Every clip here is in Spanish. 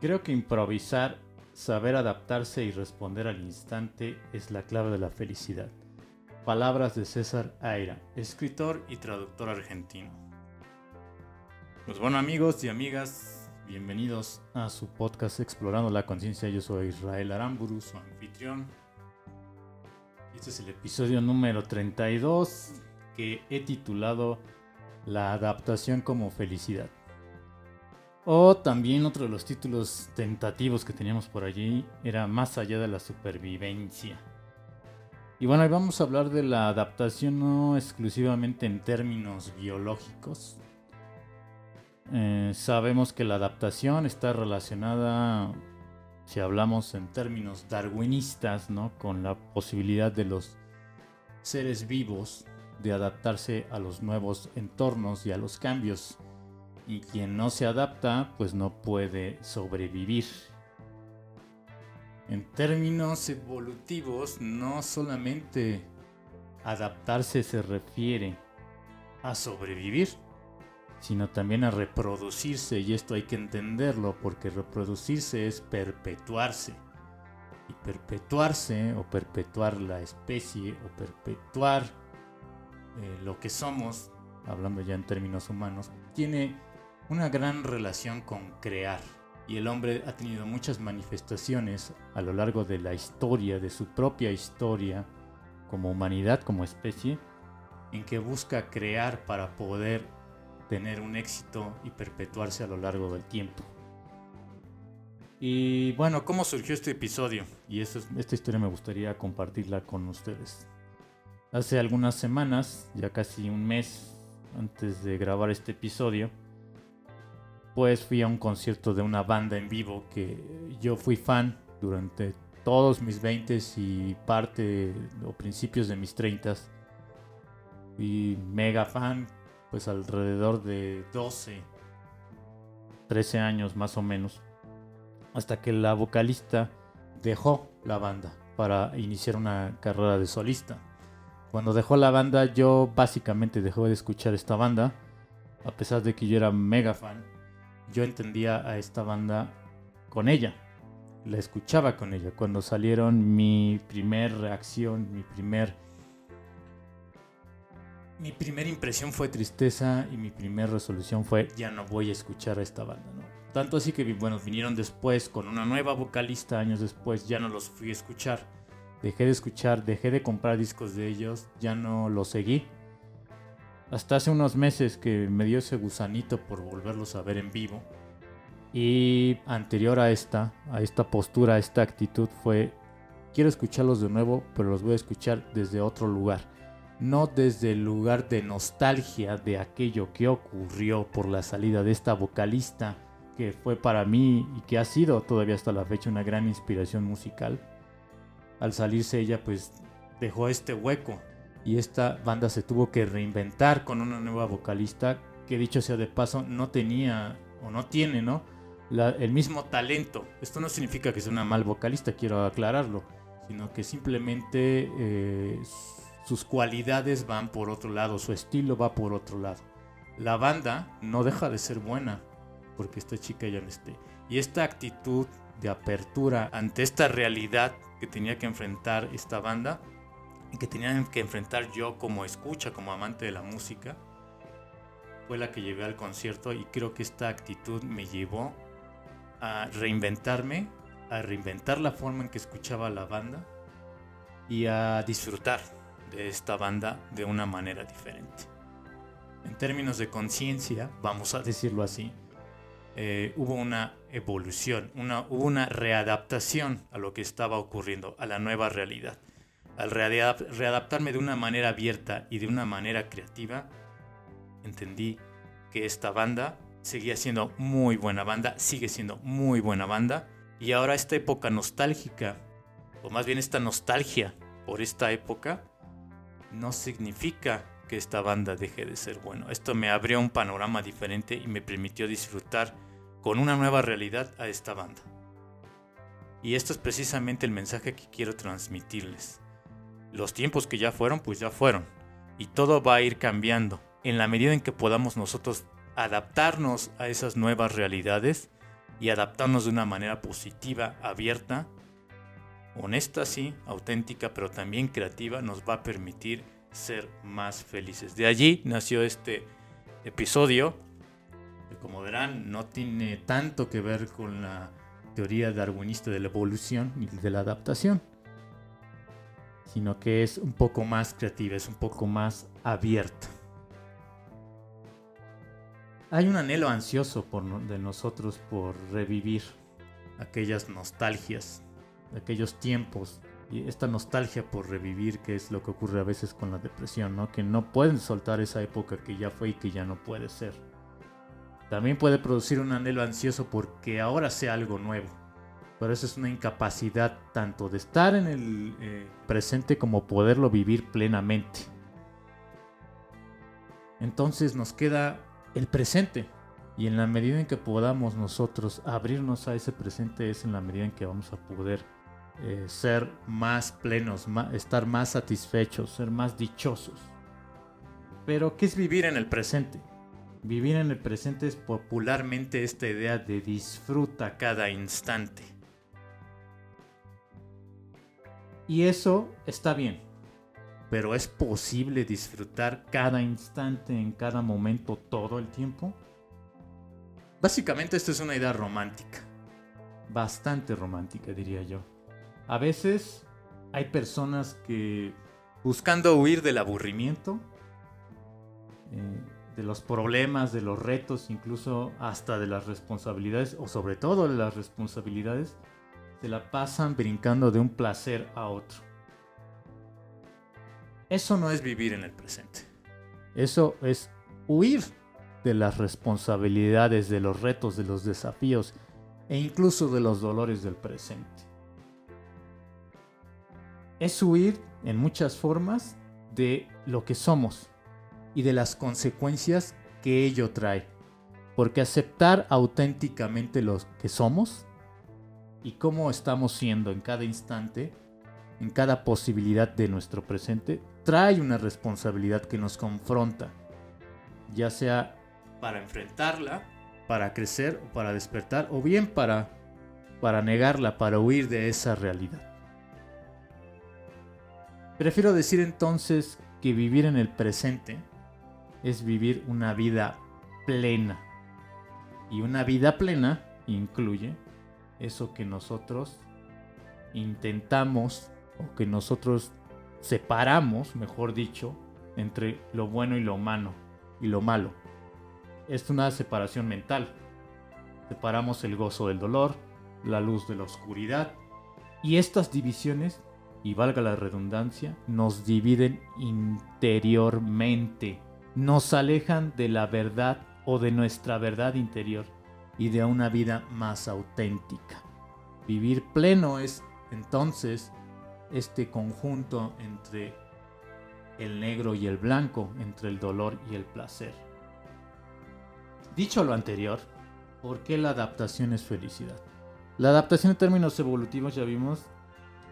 Creo que improvisar, saber adaptarse y responder al instante es la clave de la felicidad. Palabras de César Aira, escritor y traductor argentino. Pues bueno amigos y amigas, bienvenidos a su podcast Explorando la Conciencia. Yo soy Israel Aramburu, su anfitrión. Este es el episodio número 32 que he titulado La adaptación como felicidad. O también otro de los títulos tentativos que teníamos por allí era Más allá de la supervivencia. Y bueno, hoy vamos a hablar de la adaptación no exclusivamente en términos biológicos. Eh, sabemos que la adaptación está relacionada, si hablamos en términos darwinistas, ¿no? con la posibilidad de los seres vivos de adaptarse a los nuevos entornos y a los cambios y quien no se adapta pues no puede sobrevivir. En términos evolutivos, no solamente adaptarse se refiere a sobrevivir, sino también a reproducirse y esto hay que entenderlo porque reproducirse es perpetuarse. Y perpetuarse o perpetuar la especie o perpetuar eh, lo que somos, hablando ya en términos humanos, tiene una gran relación con crear. Y el hombre ha tenido muchas manifestaciones a lo largo de la historia, de su propia historia, como humanidad, como especie, en que busca crear para poder tener un éxito y perpetuarse a lo largo del tiempo. Y bueno, ¿cómo surgió este episodio? Y esta historia me gustaría compartirla con ustedes. Hace algunas semanas, ya casi un mes antes de grabar este episodio, pues fui a un concierto de una banda en vivo que yo fui fan durante todos mis 20 y parte o principios de mis 30 Fui mega fan, pues alrededor de 12, 13 años más o menos. Hasta que la vocalista dejó la banda para iniciar una carrera de solista. Cuando dejó la banda yo básicamente dejé de escuchar esta banda, a pesar de que yo era mega fan yo entendía a esta banda con ella. La escuchaba con ella. Cuando salieron mi primer reacción, mi primer... Mi primera impresión fue tristeza y mi primera resolución fue ya no voy a escuchar a esta banda. Tanto así que, bueno, vinieron después con una nueva vocalista años después, ya no los fui a escuchar. Dejé de escuchar, dejé de comprar discos de ellos, ya no los seguí hasta hace unos meses que me dio ese gusanito por volverlos a ver en vivo. Y anterior a esta, a esta postura, a esta actitud fue, quiero escucharlos de nuevo, pero los voy a escuchar desde otro lugar. No desde el lugar de nostalgia de aquello que ocurrió por la salida de esta vocalista, que fue para mí y que ha sido todavía hasta la fecha una gran inspiración musical. Al salirse ella pues dejó este hueco y esta banda se tuvo que reinventar con una nueva vocalista que dicho sea de paso no tenía o no tiene, ¿no? el mismo talento. Esto no significa que sea una mal vocalista, quiero aclararlo, sino que simplemente eh, sus cualidades van por otro lado, su estilo va por otro lado. La banda no deja de ser buena porque esta chica ya no esté. Y esta actitud de apertura ante esta realidad que tenía que enfrentar esta banda que tenía que enfrentar yo como escucha, como amante de la música, fue la que llevé al concierto y creo que esta actitud me llevó a reinventarme, a reinventar la forma en que escuchaba la banda y a disfrutar de esta banda de una manera diferente. En términos de conciencia, vamos a decirlo así, eh, hubo una evolución, una, hubo una readaptación a lo que estaba ocurriendo, a la nueva realidad al readaptarme de una manera abierta y de una manera creativa, entendí que esta banda seguía siendo muy buena banda, sigue siendo muy buena banda, y ahora esta época nostálgica, o más bien esta nostalgia por esta época, no significa que esta banda deje de ser bueno. Esto me abrió un panorama diferente y me permitió disfrutar con una nueva realidad a esta banda. Y esto es precisamente el mensaje que quiero transmitirles los tiempos que ya fueron, pues ya fueron. Y todo va a ir cambiando. En la medida en que podamos nosotros adaptarnos a esas nuevas realidades, y adaptarnos de una manera positiva, abierta, honesta sí, auténtica, pero también creativa, nos va a permitir ser más felices. De allí nació este episodio, que como verán no tiene tanto que ver con la teoría darwinista de la evolución y de la adaptación, sino que es un poco más creativa, es un poco más abierta. Hay un anhelo ansioso de nosotros por revivir aquellas nostalgias, aquellos tiempos y esta nostalgia por revivir, que es lo que ocurre a veces con la depresión, ¿no? Que no pueden soltar esa época que ya fue y que ya no puede ser. También puede producir un anhelo ansioso porque ahora sea algo nuevo. Pero eso es una incapacidad tanto de estar en el eh, presente como poderlo vivir plenamente. Entonces nos queda el presente. Y en la medida en que podamos nosotros abrirnos a ese presente es en la medida en que vamos a poder eh, ser más plenos, estar más satisfechos, ser más dichosos. Pero, ¿qué es vivir en el presente? Vivir en el presente es popularmente esta idea de disfruta cada instante. Y eso está bien, pero ¿es posible disfrutar cada instante, en cada momento, todo el tiempo? Básicamente esto es una idea romántica. Bastante romántica, diría yo. A veces hay personas que buscando huir del aburrimiento, eh, de los problemas, de los retos, incluso hasta de las responsabilidades, o sobre todo de las responsabilidades, se la pasan brincando de un placer a otro. Eso no es vivir en el presente. Eso es huir de las responsabilidades, de los retos, de los desafíos e incluso de los dolores del presente es huir en muchas formas de lo que somos y de las consecuencias que ello trae. Porque aceptar auténticamente lo que somos y cómo estamos siendo en cada instante, en cada posibilidad de nuestro presente, trae una responsabilidad que nos confronta, ya sea para enfrentarla, para crecer o para despertar, o bien para, para negarla, para huir de esa realidad. Prefiero decir entonces que vivir en el presente es vivir una vida plena. Y una vida plena incluye eso que nosotros intentamos o que nosotros separamos, mejor dicho, entre lo bueno y lo malo y lo malo. Es una separación mental. Separamos el gozo del dolor, la luz de la oscuridad y estas divisiones y valga la redundancia, nos dividen interiormente, nos alejan de la verdad o de nuestra verdad interior y de una vida más auténtica. Vivir pleno es entonces este conjunto entre el negro y el blanco, entre el dolor y el placer. Dicho lo anterior, ¿por qué la adaptación es felicidad? La adaptación en términos evolutivos ya vimos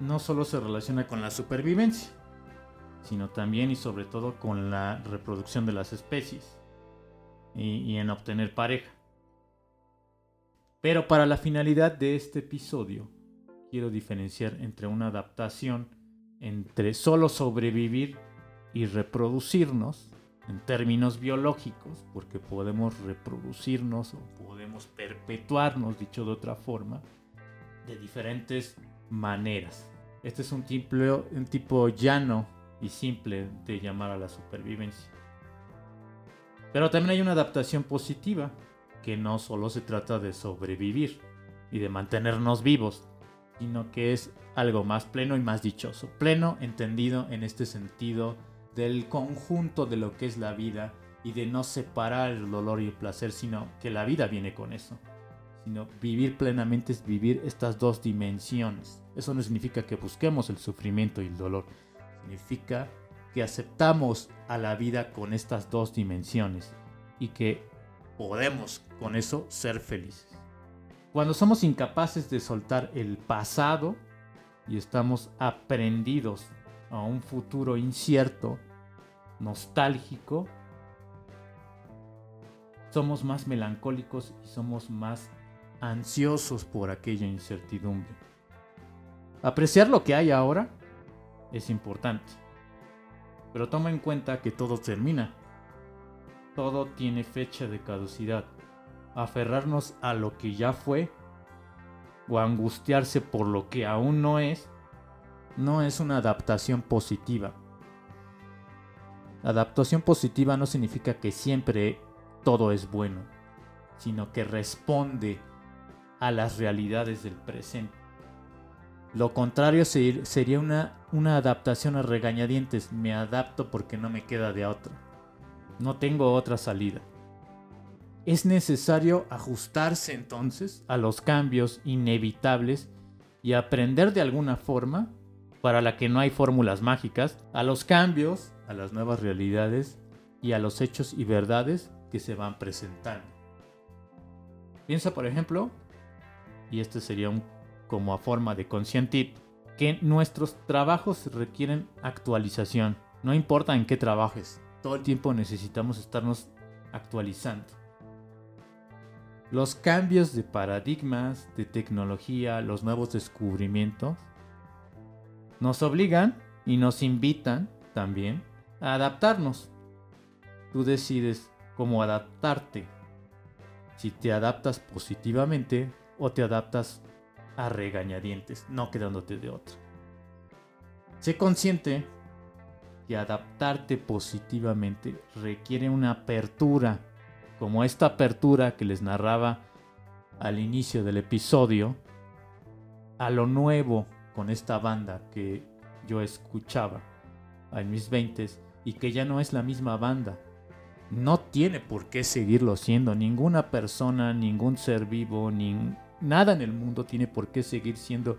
no solo se relaciona con la supervivencia, sino también y sobre todo con la reproducción de las especies y, en obtener pareja. Pero para la finalidad de este episodio, quiero diferenciar entre una adaptación entre solo sobrevivir y reproducirnos en términos biológicos, porque podemos reproducirnos o podemos perpetuarnos, dicho de otra forma, de diferentes maneras. Este es un tipo, un tipo llano y simple de llamar a la supervivencia. Pero también hay una adaptación positiva, que no solo se trata de sobrevivir y de mantenernos vivos, sino que es algo más pleno y más dichoso. Pleno entendido en este sentido del conjunto de lo que es la vida y de no separar el dolor y el placer, sino que la vida viene con eso sino vivir plenamente es vivir estas dos dimensiones. Eso no significa que busquemos el sufrimiento y el dolor, significa que aceptamos a la vida con estas dos dimensiones y que podemos con eso ser felices. Cuando somos incapaces de soltar el pasado y estamos aprendidos a un futuro incierto, nostálgico, somos más melancólicos y somos más ansiosos por aquella incertidumbre. Apreciar lo que hay ahora es importante, pero toma en cuenta que todo termina. Todo tiene fecha de caducidad. Aferrarnos a lo que ya fue o angustiarse por lo que aún no es, no es una adaptación positiva. Adaptación positiva no significa que siempre todo es bueno, sino que responde a las realidades del presente. Lo contrario sería una, una adaptación a regañadientes. Me adapto porque no me queda de otra. No tengo otra salida. Es necesario ajustarse entonces a los cambios inevitables y aprender de alguna forma, para la que no hay fórmulas mágicas, a los cambios, a las nuevas realidades y a los hechos y verdades que se van presentando. Piensa, por ejemplo, y este sería un como a forma de conscientip, que nuestros trabajos requieren actualización. No importa en qué trabajes, todo el tiempo necesitamos estarnos actualizando. Los cambios de paradigmas, de tecnología, los nuevos descubrimientos, nos obligan y nos invitan también a adaptarnos. Tú decides cómo adaptarte. Si te adaptas positivamente o te adaptas a regañadientes, no quedándote de otra. Sé consciente que adaptarte positivamente requiere una apertura, como esta apertura que les narraba al inicio del episodio, a lo nuevo con esta banda que yo escuchaba en mis 20 y que ya no es la misma banda. No tiene por qué seguirlo siendo. Ninguna persona, ningún ser vivo, ningún Nada en el mundo tiene por qué seguir siendo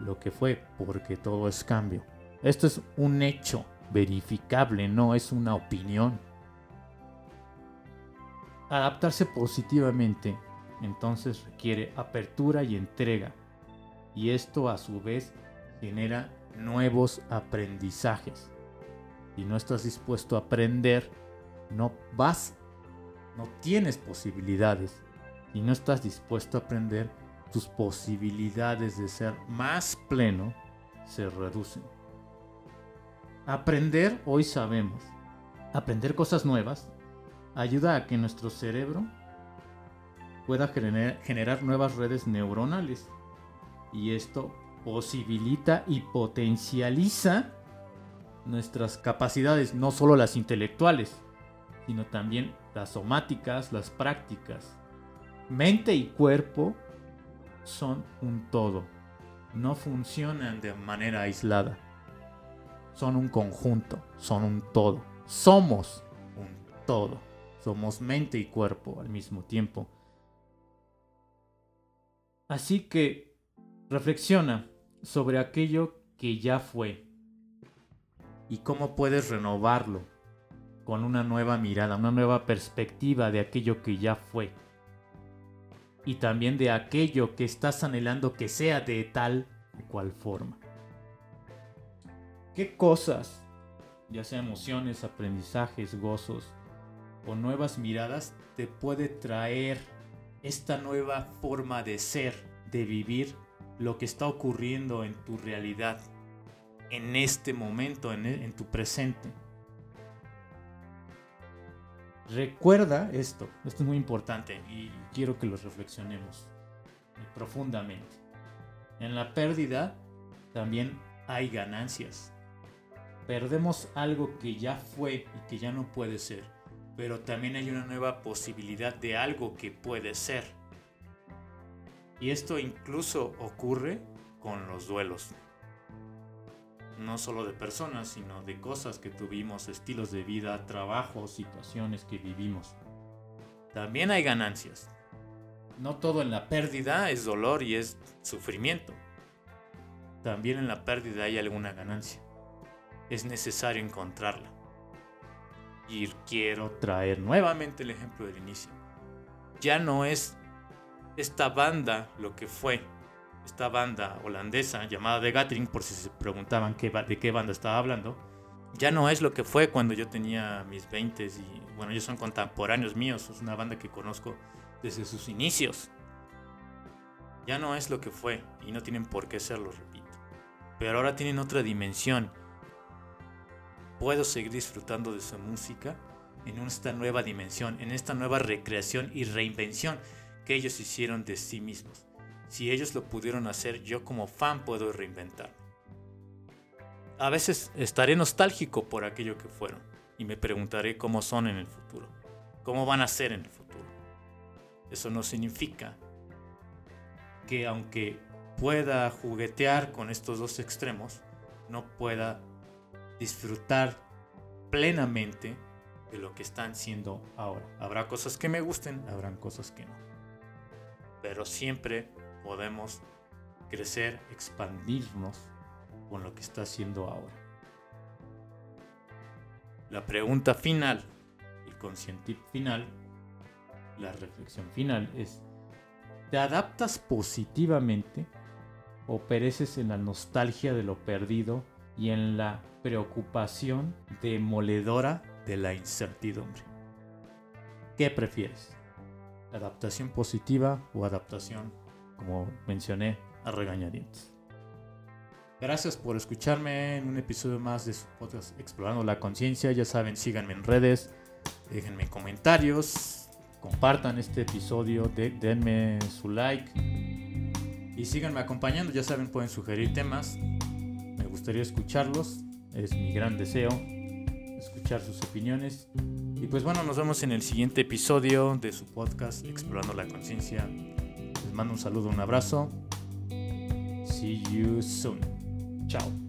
lo que fue, porque todo es cambio. Esto es un hecho verificable, no es una opinión. Adaptarse positivamente entonces requiere apertura y entrega. Y esto a su vez genera nuevos aprendizajes. Si no estás dispuesto a aprender, no vas, no tienes posibilidades y no estás dispuesto a aprender, tus posibilidades de ser más pleno se reducen. Aprender, hoy sabemos, aprender cosas nuevas ayuda a que nuestro cerebro pueda generar nuevas redes neuronales y esto posibilita y potencializa nuestras capacidades, no solo las intelectuales, sino también las somáticas, las prácticas, Mente y cuerpo son un todo. No funcionan de manera aislada. Son un conjunto, son un todo. Somos un todo. Somos mente y cuerpo al mismo tiempo. Así que reflexiona sobre aquello que ya fue y cómo puedes renovarlo con una nueva mirada, una nueva perspectiva de aquello que ya fue y también de aquello que estás anhelando que sea de tal o cual forma. ¿Qué cosas, ya sea emociones, aprendizajes, gozos o nuevas miradas, te puede traer esta nueva forma de ser, de vivir lo que está ocurriendo en tu realidad, en este momento, en, en tu presente? Recuerda esto, esto es muy importante y quiero que lo reflexionemos profundamente. En la pérdida también hay ganancias. Perdemos algo que ya fue y que ya no puede ser, pero también hay una nueva posibilidad de algo que puede ser. Y esto incluso ocurre con los duelos no solo de personas, sino de cosas que tuvimos, estilos de vida, trabajos, situaciones que vivimos. También hay ganancias. No todo en la pérdida es dolor y es sufrimiento. También en la pérdida hay alguna ganancia. Es necesario encontrarla. Y quiero traer nuevamente el ejemplo del inicio. Ya no es esta banda lo que fue esta banda holandesa llamada The Gathering, por si se preguntaban qué, de qué banda estaba hablando, ya no es lo que fue cuando yo tenía mis 20 y bueno, ellos son contemporáneos míos, es una banda que conozco desde sus inicios. Ya no es lo que fue y no tienen por qué serlo, repito. Pero ahora tienen otra dimensión. Puedo seguir disfrutando de su música en esta nueva dimensión, en esta nueva recreación y reinvención que ellos hicieron de sí mismos. Si ellos lo pudieron hacer, yo como fan puedo reinventar. A veces estaré nostálgico por aquello que fueron y me preguntaré cómo son en el futuro, cómo van a ser en el futuro. Eso no significa que aunque pueda juguetear con estos dos extremos, no pueda disfrutar plenamente de lo que están siendo ahora. Habrá cosas que me gusten, habrán cosas que no. Pero siempre podemos crecer, expandirnos con lo que está haciendo ahora. La pregunta final, el consciente final, la reflexión final es, ¿te adaptas positivamente o pereces en la nostalgia de lo perdido y en la preocupación demoledora de la incertidumbre? ¿Qué prefieres? ¿Adaptación positiva o adaptación, como mencioné, a regañadientes? Gracias por escucharme en un episodio más de su podcast Explorando la Conciencia. Ya saben, síganme en redes, déjenme comentarios, compartan este episodio, denme su like y síganme acompañando. Ya saben, pueden sugerir temas. Me gustaría escucharlos. Es mi gran deseo escuchar sus opiniones. Y pues bueno, nos vemos en el siguiente episodio de su podcast Explorando la Conciencia. Les mando un saludo, un abrazo. See you soon. Chao.